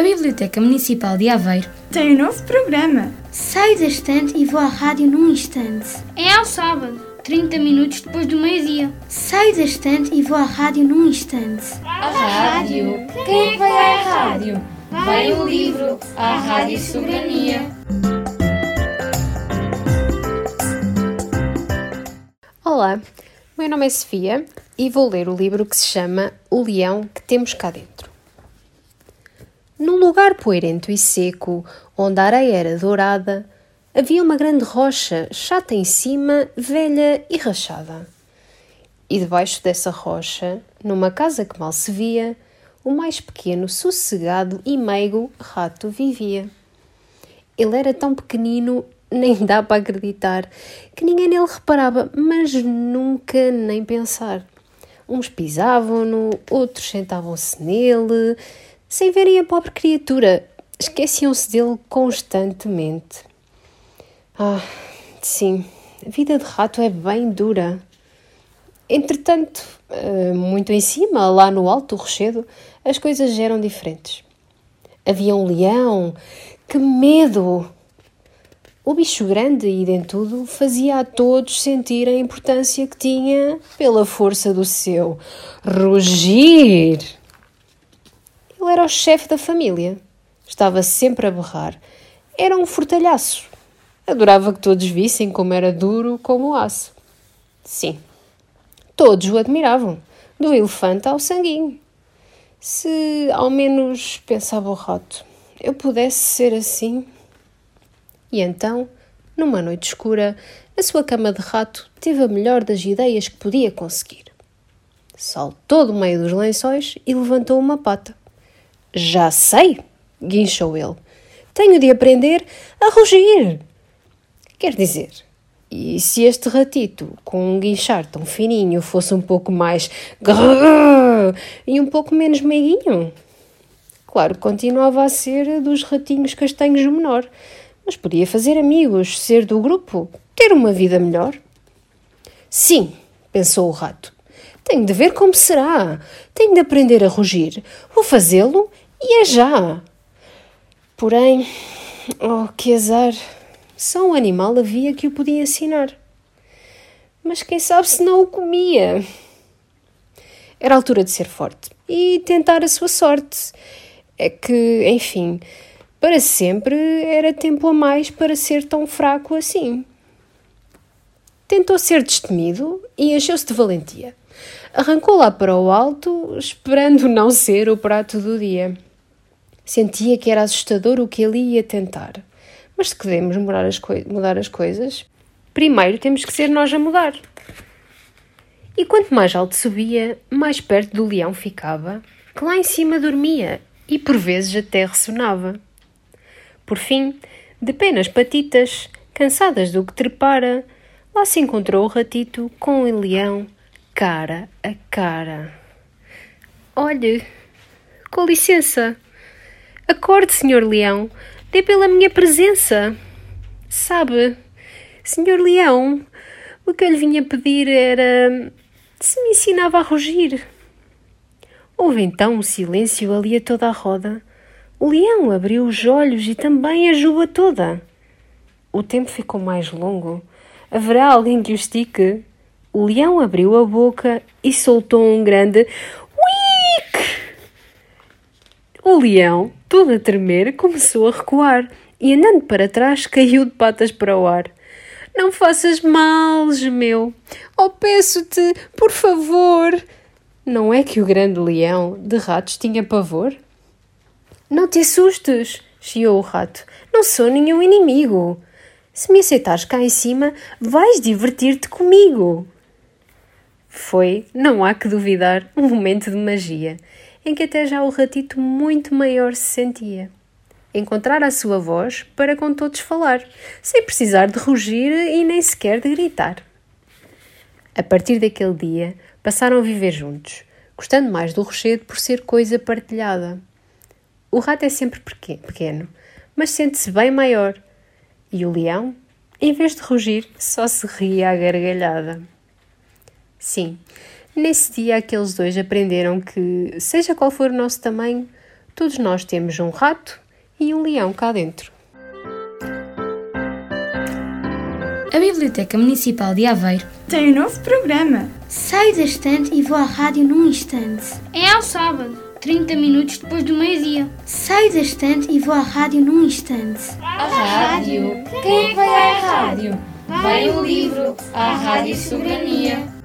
A Biblioteca Municipal de Aveiro tem um novo programa. Saio da estante e vou à rádio num instante. É ao sábado, 30 minutos depois do meio-dia. Saio da estante e vou à rádio num instante. A rádio? Quem é que vai à rádio? Vai o livro, à Rádio Soberania. Olá, meu nome é Sofia e vou ler o livro que se chama O Leão que Temos Cá Dentro. Num lugar poeirento e seco, onde a areia era dourada, havia uma grande rocha, chata em cima, velha e rachada. E debaixo dessa rocha, numa casa que mal se via, o mais pequeno, sossegado e meigo rato vivia. Ele era tão pequenino, nem dá para acreditar, que ninguém nele reparava, mas nunca nem pensar. Uns pisavam-no, outros sentavam-se nele, sem verem a pobre criatura, esqueciam-se dele constantemente. Ah, sim, a vida de rato é bem dura. Entretanto, eh, muito em cima, lá no alto do rochedo, as coisas eram diferentes. Havia um leão. Que medo! O bicho grande e dentudo fazia a todos sentir a importância que tinha pela força do seu rugir. Ele era o chefe da família. Estava sempre a berrar. Era um fortalhaço. Adorava que todos vissem como era duro como o aço. Sim, todos o admiravam, do elefante ao sanguinho. Se ao menos, pensava o rato, eu pudesse ser assim. E então, numa noite escura, a sua cama de rato teve a melhor das ideias que podia conseguir. Saltou do meio dos lençóis e levantou uma pata. Já sei, guinchou ele. Tenho de aprender a rugir. Quer dizer, e se este ratito, com um guinchar tão fininho, fosse um pouco mais e um pouco menos meiguinho? Claro, continuava a ser dos ratinhos castanhos o menor, mas podia fazer amigos, ser do grupo, ter uma vida melhor. Sim, pensou o rato. Tenho de ver como será. Tenho de aprender a rugir. Vou fazê-lo e é já. Porém, oh, que azar! Só um animal havia que o podia ensinar. Mas quem sabe se não o comia? Era a altura de ser forte e tentar a sua sorte. É que, enfim, para sempre era tempo a mais para ser tão fraco assim. Tentou ser destemido e encheu-se de valentia. Arrancou lá para o alto, esperando não ser o prato do dia. Sentia que era assustador o que ele ia tentar. Mas se queremos mudar as, mudar as coisas, primeiro temos que ser nós a mudar. E quanto mais alto subia, mais perto do leão ficava, que lá em cima dormia e por vezes até ressonava. Por fim, de penas patitas, cansadas do que trepara, lá se encontrou o ratito com o leão, cara a cara. Olhe, com licença. Acorde, Senhor Leão, dê pela minha presença. Sabe, Senhor Leão, o que eu lhe vinha pedir era se me ensinava a rugir. Houve então um silêncio ali a toda a roda. O leão abriu os olhos e também a juba toda. O tempo ficou mais longo. Haverá alguém que o estique? O leão abriu a boca e soltou um grande o leão, todo a tremer, começou a recuar e, andando para trás, caiu de patas para o ar. Não faças mal, gemeu. Oh, peço-te, por favor. Não é que o grande leão de ratos tinha pavor? Não te assustes, chiou o rato. Não sou nenhum inimigo. Se me aceitares cá em cima, vais divertir-te comigo. Foi, não há que duvidar, um momento de magia em que até já o ratito muito maior se sentia. Encontrar a sua voz para com todos falar, sem precisar de rugir e nem sequer de gritar. A partir daquele dia, passaram a viver juntos, gostando mais do rochedo por ser coisa partilhada. O rato é sempre pequeno, mas sente-se bem maior. E o leão, em vez de rugir, só se ria à gargalhada. Sim, Nesse dia, aqueles dois aprenderam que, seja qual for o nosso tamanho, Todos nós temos um rato e um leão cá dentro. A Biblioteca Municipal de Aveiro tem um novo programa. Saio da estante e vou à rádio num instante. É ao sábado, 30 minutos depois do meio-dia. Saio da estante e vou à rádio num instante. A rádio? Quem é que vai à rádio? Vai o livro, à Rádio Soberania.